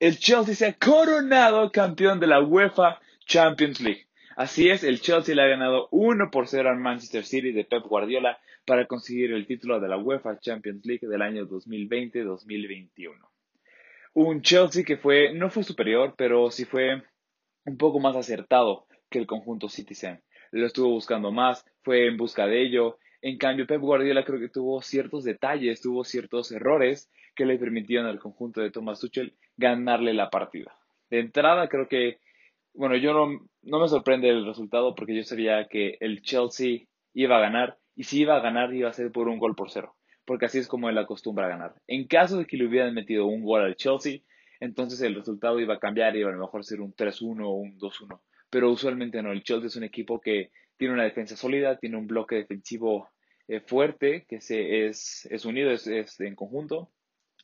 el Chelsea se ha coronado campeón de la UEFA Champions League. Así es, el Chelsea le ha ganado 1 por 0 al Manchester City de Pep Guardiola para conseguir el título de la UEFA Champions League del año 2020-2021. Un Chelsea que fue, no fue superior, pero sí fue un poco más acertado que el conjunto Citizen. Lo estuvo buscando más, fue en busca de ello. En cambio, Pep Guardiola creo que tuvo ciertos detalles, tuvo ciertos errores que le permitieron al conjunto de Thomas Tuchel ganarle la partida. De entrada, creo que, bueno, yo no, no me sorprende el resultado porque yo sabía que el Chelsea iba a ganar y si iba a ganar iba a ser por un gol por cero, porque así es como él acostumbra a ganar. En caso de que le hubieran metido un gol al Chelsea, entonces el resultado iba a cambiar y iba a lo mejor ser un 3-1 o un 2-1. Pero usualmente no, el Chelsea es un equipo que tiene una defensa sólida, tiene un bloque defensivo eh, fuerte, que se, es, es unido, es, es, en conjunto,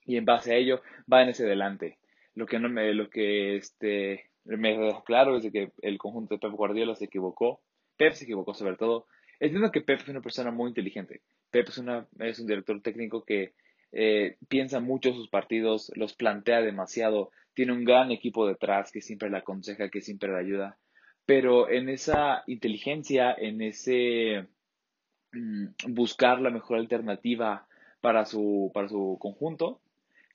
y en base a ello va en ese delante. Lo que no me, lo que este, me deja claro es que el conjunto de Pep Guardiola se equivocó, Pep se equivocó sobre todo. Entiendo que Pep es una persona muy inteligente. Pep es, una, es un director técnico que eh, piensa mucho sus partidos, los plantea demasiado, tiene un gran equipo detrás que siempre le aconseja, que siempre le ayuda, pero en esa inteligencia, en ese mm, buscar la mejor alternativa para su, para su conjunto,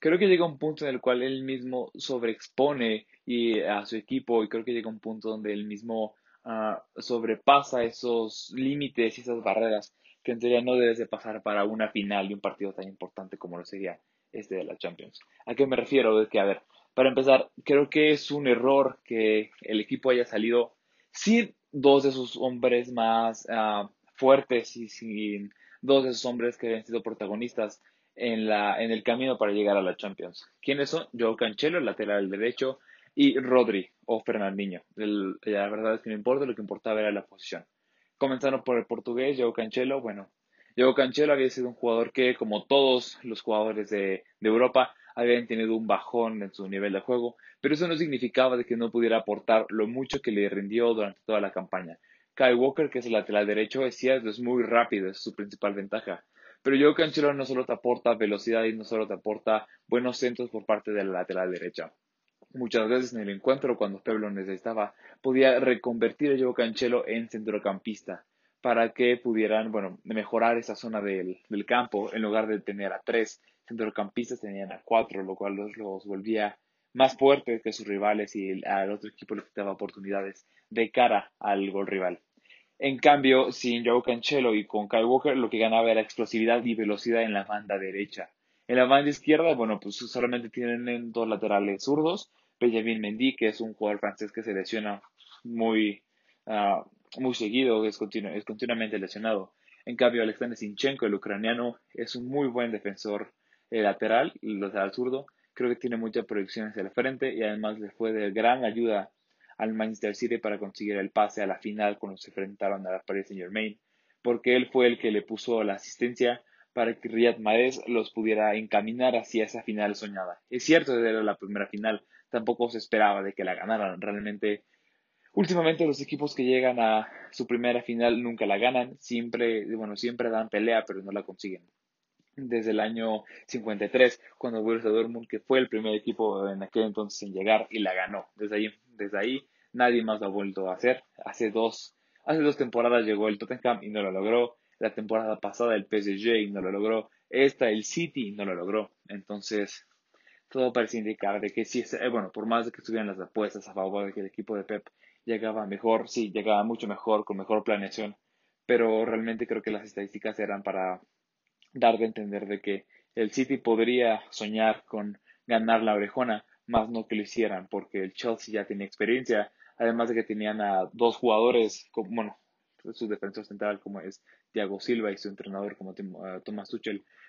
creo que llega un punto en el cual él mismo sobreexpone y, a su equipo y creo que llega un punto donde él mismo uh, sobrepasa esos límites y esas barreras que en teoría no debes de pasar para una final de un partido tan importante como lo sería este de la Champions. ¿A qué me refiero? Es que, a ver, para empezar, creo que es un error que el equipo haya salido sin dos de sus hombres más uh, fuertes y sin dos de sus hombres que han sido protagonistas en, la, en el camino para llegar a la Champions. ¿Quiénes son? Joe Cancelo, el lateral derecho, y Rodri o Fernandinho. la verdad es que no importa, lo que importaba era la posición. Comenzando por el portugués, Joe Cancelo. Bueno, Joe Cancelo había sido un jugador que, como todos los jugadores de, de Europa, habían tenido un bajón en su nivel de juego, pero eso no significaba de que no pudiera aportar lo mucho que le rindió durante toda la campaña. Kyle Walker, que es el lateral derecho, es cierto, es muy rápido, es su principal ventaja. Pero Joe Cancelo no solo te aporta velocidad y no solo te aporta buenos centros por parte de la lateral derecha. Muchas veces en el encuentro, cuando Pep lo necesitaba, podía reconvertir a Joe Cancelo en centrocampista para que pudieran, bueno, mejorar esa zona del, del, campo. En lugar de tener a tres centrocampistas, tenían a cuatro, lo cual los, los volvía más fuertes que sus rivales y al otro equipo le daba oportunidades de cara al gol rival. En cambio, sin Joe Cancelo y con Kyle Walker, lo que ganaba era explosividad y velocidad en la banda derecha. En la banda izquierda, bueno, pues solamente tienen dos laterales zurdos, Benjamin Mendy, que es un jugador francés que se lesiona muy, uh, muy seguido, es, continu es continuamente lesionado. En cambio, Alexander Sinchenko, el ucraniano, es un muy buen defensor eh, lateral, lateral zurdo. Creo que tiene mucha proyección hacia frente y además le fue de gran ayuda al Manchester City para conseguir el pase a la final cuando se enfrentaron a la Paris Saint Germain, porque él fue el que le puso la asistencia para que Riyad Mahrez los pudiera encaminar hacia esa final soñada. Es cierto, era la primera final, tampoco se esperaba de que la ganaran. Realmente, últimamente los equipos que llegan a su primera final nunca la ganan, siempre, bueno, siempre dan pelea, pero no la consiguen. Desde el año 53, cuando Borussia Dortmund, que fue el primer equipo en aquel entonces en llegar y la ganó. Desde ahí, desde ahí nadie más lo ha vuelto a hacer. Hace dos, hace dos temporadas llegó el Tottenham y no lo logró. La temporada pasada el PSG y no lo logró. Esta el City y no lo logró. Entonces, todo parece indicar de que sí, eh, bueno, por más de que estuvieran las apuestas a favor de que el equipo de Pep llegaba mejor, sí, llegaba mucho mejor, con mejor planeación, pero realmente creo que las estadísticas eran para dar de entender de que el City podría soñar con ganar la orejona, más no que lo hicieran, porque el Chelsea ya tenía experiencia, además de que tenían a dos jugadores, como, bueno, su defensor central como es Thiago Silva y su entrenador como uh, Thomas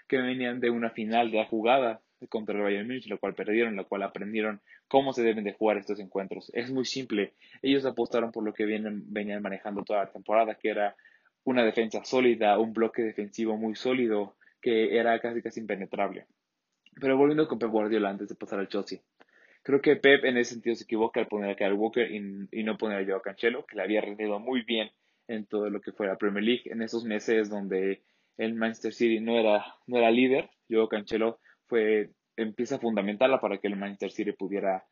que venían de una final de la jugada contra el Bayern Munich, la cual perdieron, la cual aprendieron cómo se deben de jugar estos encuentros. Es muy simple. Ellos apostaron por lo que vienen, venían manejando toda la temporada, que era una defensa sólida, un bloque defensivo muy sólido, que era casi casi impenetrable. Pero volviendo con Pep Guardiola antes de pasar al Chelsea. Creo que Pep en ese sentido se equivoca al poner a Kyle Walker y, no poner a Joao Cancelo, que le había rendido muy bien en todo lo que fue la Premier League en esos meses donde el Manchester City no era, no era líder. Joao Cancelo fue empieza a fundamentarla para que el Manchester City pudiera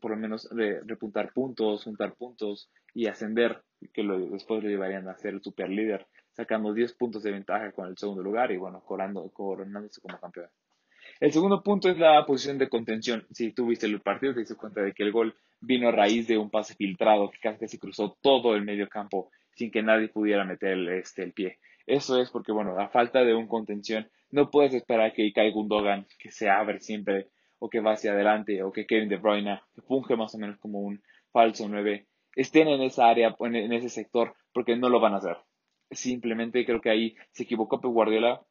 por lo menos repuntar puntos, juntar puntos y ascender, que lo, después lo llevarían a ser el super líder, sacando 10 puntos de ventaja con el segundo lugar y bueno, coronándose como campeón. El segundo punto es la posición de contención. Si tú viste el partido, te diste cuenta de que el gol vino a raíz de un pase filtrado que casi cruzó todo el medio campo sin que nadie pudiera meter el, este, pie. Eso es porque, bueno, a falta de un contención, no puedes esperar que Ikai Gundogan, que se abre siempre, o que va hacia adelante, o que Kevin De Bruyne, que funge más o menos como un falso 9, estén en esa área, en ese sector, porque no lo van a hacer. Simplemente creo que ahí se equivocó Pep Guardiola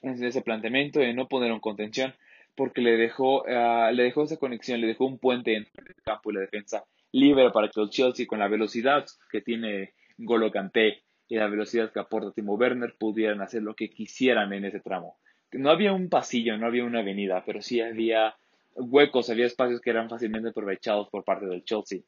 en ese planteamiento de no poner un contención, porque le dejó, uh, le dejó esa conexión, le dejó un puente entre el campo y la defensa libre para que el Chelsea, con la velocidad que tiene Golo Kanté y la velocidad que aporta Timo Werner pudieran hacer lo que quisieran en ese tramo. No había un pasillo, no había una avenida, pero sí había huecos, había espacios que eran fácilmente aprovechados por parte del Chelsea.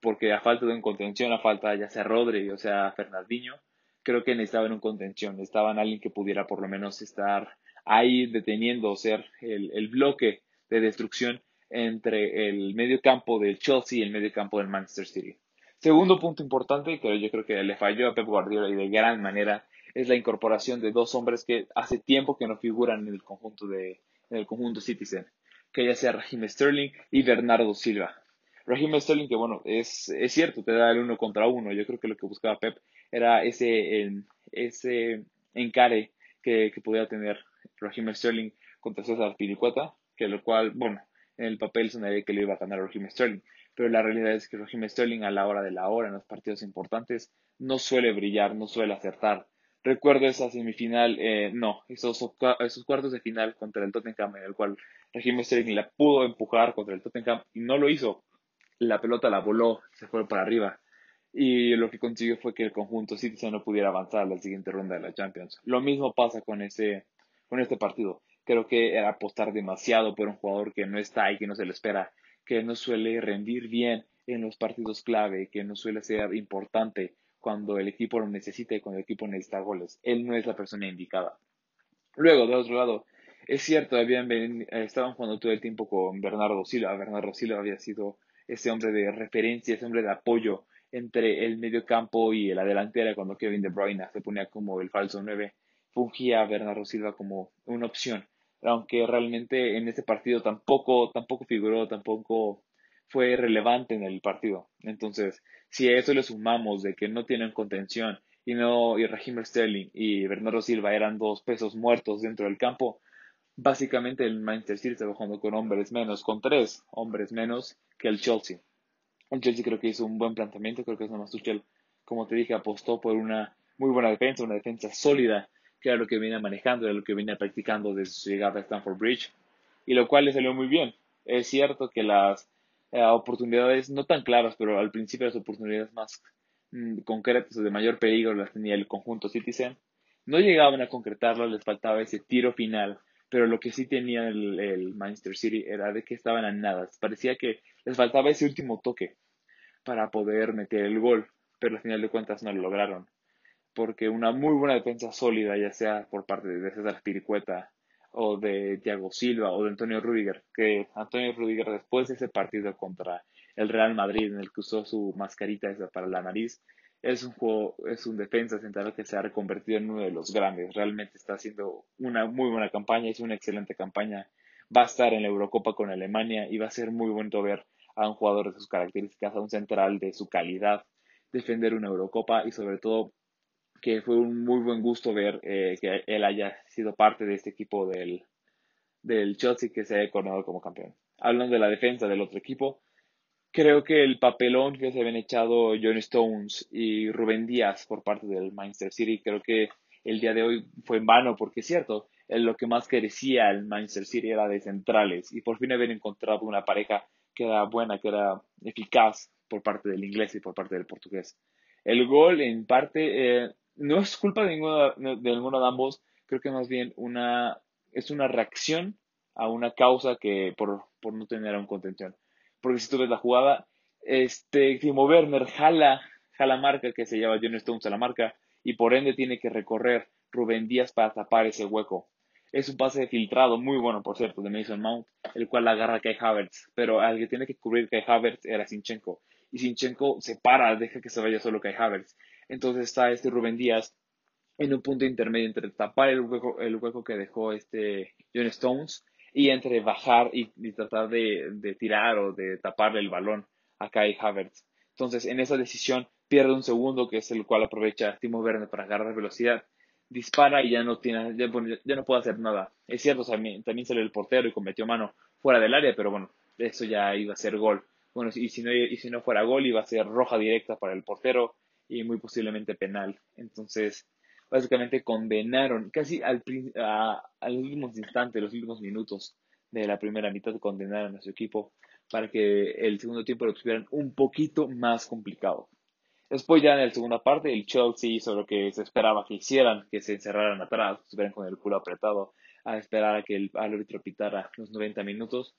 Porque a falta de un contención, a falta ya sea Rodri o sea Fernandinho, creo que necesitaban un contención, necesitaban alguien que pudiera por lo menos estar ahí deteniendo o ser el, el bloque de destrucción entre el medio campo del Chelsea y el medio campo del Manchester City. Segundo punto importante que yo creo que le falló a Pep Guardiola y de gran manera es la incorporación de dos hombres que hace tiempo que no figuran en el conjunto de en el conjunto Citizen, que ya sea Raheem Sterling y Bernardo Silva. Raheem Sterling, que bueno, es, es cierto, te da el uno contra uno. Yo creo que lo que buscaba Pep era ese, ese encare que, que podía tener Raheem Sterling contra César Pilicueta, que lo cual, bueno, en el papel sonaría que le iba a ganar Raheem Sterling pero la realidad es que Raheem Sterling a la hora de la hora en los partidos importantes no suele brillar, no suele acertar. Recuerdo esa semifinal, eh, no, esos, esos cuartos de final contra el Tottenham en el cual Raheem Sterling la pudo empujar contra el Tottenham y no lo hizo. La pelota la voló, se fue para arriba y lo que consiguió fue que el conjunto Citizen no pudiera avanzar a la siguiente ronda de la Champions. Lo mismo pasa con ese con este partido. Creo que era apostar demasiado por un jugador que no está y que no se le espera que no suele rendir bien en los partidos clave, que no suele ser importante cuando el equipo lo necesita y cuando el equipo necesita goles. Él no es la persona indicada. Luego, de otro lado, es cierto, habían estaban jugando todo el tiempo con Bernardo Silva. Bernardo Silva había sido ese hombre de referencia, ese hombre de apoyo entre el medio campo y la delantera cuando Kevin De Bruyne se ponía como el falso 9. Fungía a Bernardo Silva como una opción aunque realmente en este partido tampoco, tampoco figuró, tampoco fue relevante en el partido. Entonces, si a eso le sumamos de que no tienen contención y no y Raheem Sterling y Bernardo Silva eran dos pesos muertos dentro del campo, básicamente el Manchester City está jugando con hombres menos, con tres hombres menos que el Chelsea. El Chelsea creo que hizo un buen planteamiento, creo que es más Tuchel, como te dije, apostó por una muy buena defensa, una defensa sólida que era lo que venía manejando, era lo que venía practicando desde su llegada a Stanford Bridge, y lo cual le salió muy bien. Es cierto que las eh, oportunidades, no tan claras, pero al principio las oportunidades más mm, concretas o de mayor peligro las tenía el conjunto Citizen. No llegaban a concretarlas, les faltaba ese tiro final, pero lo que sí tenía el, el Manchester City era de que estaban a nada. Parecía que les faltaba ese último toque para poder meter el gol, pero al final de cuentas no lo lograron porque una muy buena defensa sólida, ya sea por parte de César Piricueta o de Thiago Silva o de Antonio Rudiger, que Antonio Rudiger después de ese partido contra el Real Madrid en el que usó su mascarita esa para la nariz, es un juego, es un defensa central que se ha reconvertido en uno de los grandes. Realmente está haciendo una muy buena campaña, es una excelente campaña. Va a estar en la Eurocopa con Alemania y va a ser muy bueno ver a un jugador de sus características, a un central de su calidad, defender una Eurocopa y sobre todo que fue un muy buen gusto ver eh, que él haya sido parte de este equipo del, del Chelsea que se haya coronado como campeón. Hablando de la defensa del otro equipo, creo que el papelón que se habían echado John Stones y Rubén Díaz por parte del Manchester City, creo que el día de hoy fue en vano, porque es cierto, lo que más carecía el Manchester City era de centrales, y por fin haber encontrado una pareja que era buena, que era eficaz por parte del inglés y por parte del portugués. El gol, en parte, eh, no es culpa de ninguno de, ninguno de ambos, creo que más bien una, es una reacción a una causa que por, por no tener un contención. Porque si tú ves la jugada, este Timo Werner jala, jala marca que se lleva John Stones a la marca y por ende tiene que recorrer Rubén Díaz para tapar ese hueco. Es un pase filtrado muy bueno, por cierto, de Mason Mount, el cual agarra a Kai Havertz, pero al que tiene que cubrir Kai Havertz era Sinchenko. Y Sinchenko se para, deja que se vaya solo Kai Havertz. Entonces está este Rubén Díaz en un punto intermedio entre tapar el hueco, el hueco que dejó este John Stones y entre bajar y, tratar de, de, tirar o de taparle el balón a Kai Havertz. Entonces, en esa decisión pierde un segundo, que es el cual aprovecha Timo Werner para agarrar velocidad, dispara y ya no tiene, ya, no puede hacer nada. Es cierto, también, también salió el portero y cometió mano fuera del área, pero bueno, eso ya iba a ser gol. Bueno, y si no, y si no fuera gol, iba a ser roja directa para el portero y muy posiblemente penal. Entonces, básicamente condenaron casi al, a, a los últimos instantes, los últimos minutos de la primera mitad, condenaron a su equipo para que el segundo tiempo lo tuvieran un poquito más complicado. Después ya en la segunda parte el Chelsea hizo lo que se esperaba que hicieran, que se encerraran atrás, estuvieran con el culo apretado a esperar a que el árbitro pitara los 90 minutos.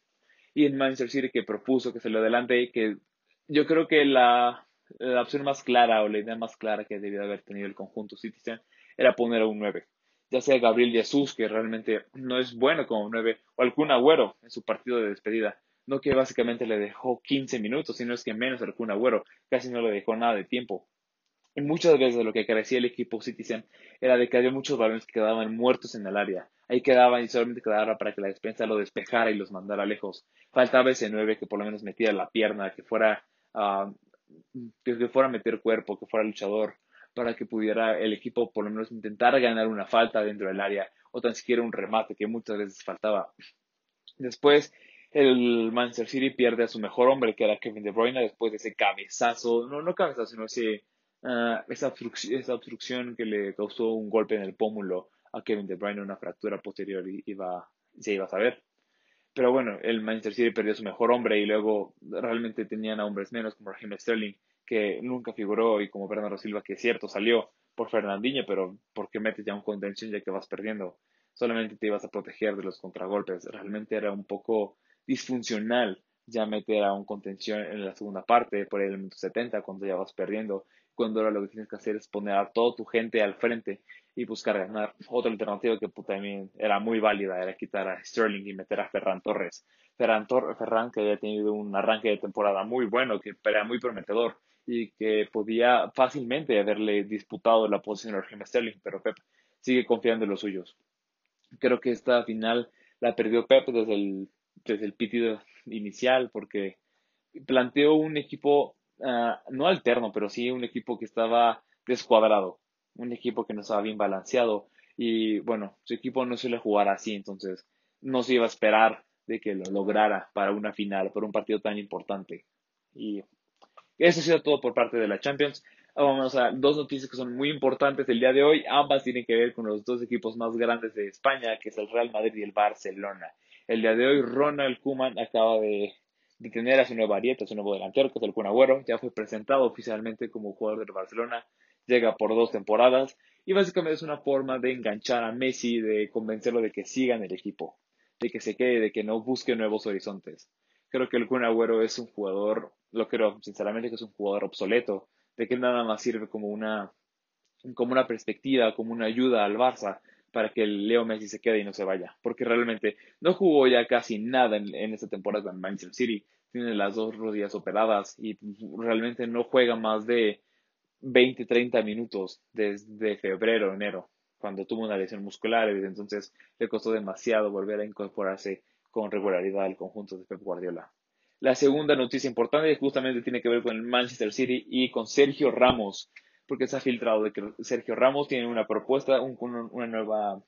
Y en Manchester City que propuso que lo adelante, que yo creo que la, la opción más clara o la idea más clara que debió haber tenido el conjunto Citizen era poner a un 9. Ya sea Gabriel Jesús, que realmente no es bueno como 9, o algún Agüero en su partido de despedida. No que básicamente le dejó 15 minutos, sino es que menos algún Agüero. Casi no le dejó nada de tiempo. Y muchas veces lo que carecía el equipo Citizen era de que había muchos balones que quedaban muertos en el área. Ahí quedaban y solamente quedaba para que la defensa lo despejara y los mandara lejos. Faltaba ese 9 que por lo menos metiera la pierna, que fuera, uh, que fuera a meter cuerpo, que fuera luchador para que pudiera el equipo por lo menos intentar ganar una falta dentro del área o tan siquiera un remate que muchas veces faltaba. Después, el Manchester City pierde a su mejor hombre, que era Kevin De Bruyne, después de ese cabezazo, no, no cabezazo, sino ese, ah, esa, obstrucción, esa obstrucción que le causó un golpe en el pómulo a Kevin De Bruyne, una fractura posterior y iba, se iba a saber. Pero bueno, el Manchester City perdió a su mejor hombre y luego realmente tenían a hombres menos como Raheem Sterling que nunca figuró y como Bernardo Silva, que es cierto, salió por Fernandinho, pero ¿por qué metes ya un contención ya que vas perdiendo? Solamente te ibas a proteger de los contragolpes. Realmente era un poco disfuncional ya meter a un contención en la segunda parte, por el minuto 70, cuando ya vas perdiendo, cuando ahora lo que tienes que hacer es poner a toda tu gente al frente y buscar ganar. Otra alternativa que también era muy válida era quitar a Sterling y meter a Ferran Torres. Ferran, Ferran que había tenido un arranque de temporada muy bueno, que era muy prometedor, y que podía fácilmente haberle disputado la posición a Raheem Sterling, pero Pep sigue confiando en los suyos. Creo que esta final la perdió Pep desde el, desde el pitido inicial porque planteó un equipo ah, no alterno, pero sí un equipo que estaba descuadrado, un equipo que no estaba bien balanceado y bueno, su equipo no suele jugar así, entonces no se iba a esperar de que lo lograra para una final, para un partido tan importante. Y eso ha sido todo por parte de la Champions. Vamos a dos noticias que son muy importantes el día de hoy. Ambas tienen que ver con los dos equipos más grandes de España, que es el Real Madrid y el Barcelona. El día de hoy, Ronald Koeman acaba de, tener a su nueva arieta, a su nuevo delantero, que es el Kun Agüero. Ya fue presentado oficialmente como jugador del Barcelona. Llega por dos temporadas. Y básicamente es una forma de enganchar a Messi, de convencerlo de que siga en el equipo, de que se quede, de que no busque nuevos horizontes. Creo que el Kun Agüero es un jugador lo creo sinceramente que es un jugador obsoleto, de que nada más sirve como una, como una perspectiva, como una ayuda al Barça para que Leo Messi se quede y no se vaya, porque realmente no jugó ya casi nada en, en esta temporada en Manchester City, tiene las dos rodillas operadas y realmente no juega más de 20, 30 minutos desde febrero, enero, cuando tuvo una lesión muscular y desde entonces le costó demasiado volver a incorporarse con regularidad al conjunto de Pep Guardiola. La segunda noticia importante justamente tiene que ver con el Manchester City y con Sergio Ramos, porque se ha filtrado de que Sergio Ramos tiene una propuesta, una nueva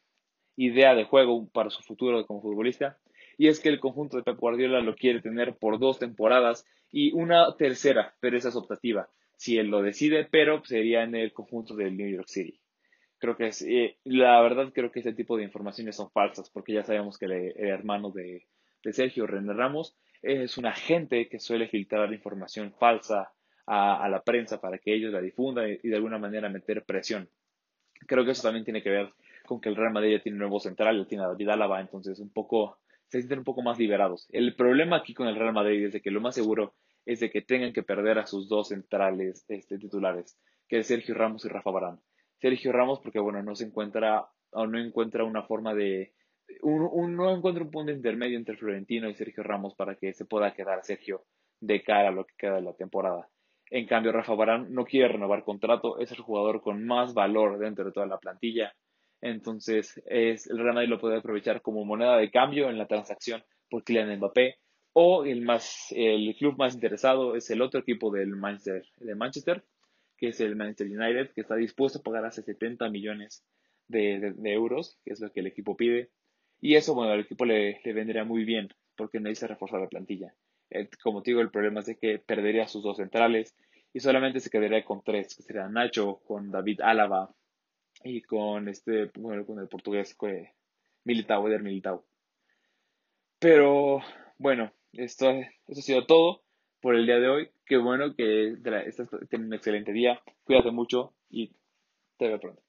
idea de juego para su futuro como futbolista, y es que el conjunto de Pep Guardiola lo quiere tener por dos temporadas y una tercera, pero esa es optativa, si él lo decide, pero sería en el conjunto del New York City. Creo que es, eh, la verdad creo que ese tipo de informaciones son falsas, porque ya sabemos que el, hermano de, de Sergio René Ramos es un agente que suele filtrar información falsa a, la prensa para que ellos la difundan y, de alguna manera meter presión. Creo que eso también tiene que ver con que el Real Madrid ya tiene un nuevo central, ya tiene a David Álava, entonces un poco, se sienten un poco más liberados. El problema aquí con el Real Madrid es de que lo más seguro es de que tengan que perder a sus dos centrales este, titulares, que es Sergio Ramos y Rafa Barán. Sergio Ramos porque, bueno, no se encuentra o no encuentra una forma de no encuentro un punto intermedio entre Florentino y Sergio Ramos para que se pueda quedar Sergio de cara a lo que queda de la temporada. En cambio, Rafa Barán no quiere renovar contrato, es el jugador con más valor dentro de toda la plantilla. Entonces, es, el Real Madrid lo puede aprovechar como moneda de cambio en la transacción por Kylian Mbappé. O el, más, el club más interesado es el otro equipo del Manchester, de Manchester, que es el Manchester United, que está dispuesto a pagar hasta 70 millones de, euros, que es lo que el equipo pide. Y eso, bueno, al equipo le, le vendría muy bien, porque necesita reforzar la plantilla. Eh, como te digo, el problema es de que perdería sus dos centrales y solamente se quedaría con tres, que serían Nacho, con David Álava y con este, bueno, con el portugués que Militao, Eder Militao. Pero bueno, esto, esto ha sido todo por el día de hoy. Qué bueno que teniendo un excelente día. Cuídate mucho y te veo pronto.